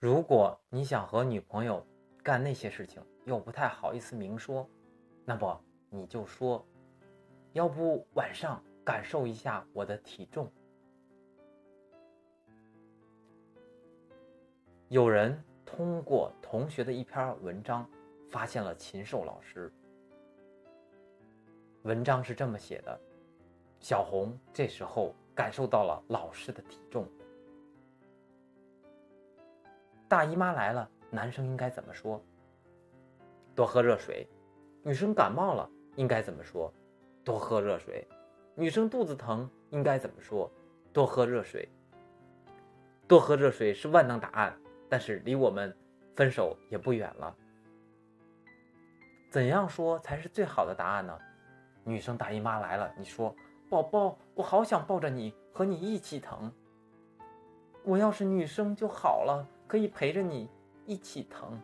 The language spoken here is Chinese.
如果你想和女朋友干那些事情，又不太好意思明说，那么你就说：“要不晚上感受一下我的体重。”有人通过同学的一篇文章，发现了禽兽老师。文章是这么写的：小红这时候感受到了老师的体重。大姨妈来了，男生应该怎么说？多喝热水。女生感冒了，应该怎么说？多喝热水。女生肚子疼，应该怎么说？多喝热水。多喝热水是万能答案，但是离我们分手也不远了。怎样说才是最好的答案呢？女生大姨妈来了，你说：“宝宝，我好想抱着你，和你一起疼。我要是女生就好了。”可以陪着你一起疼。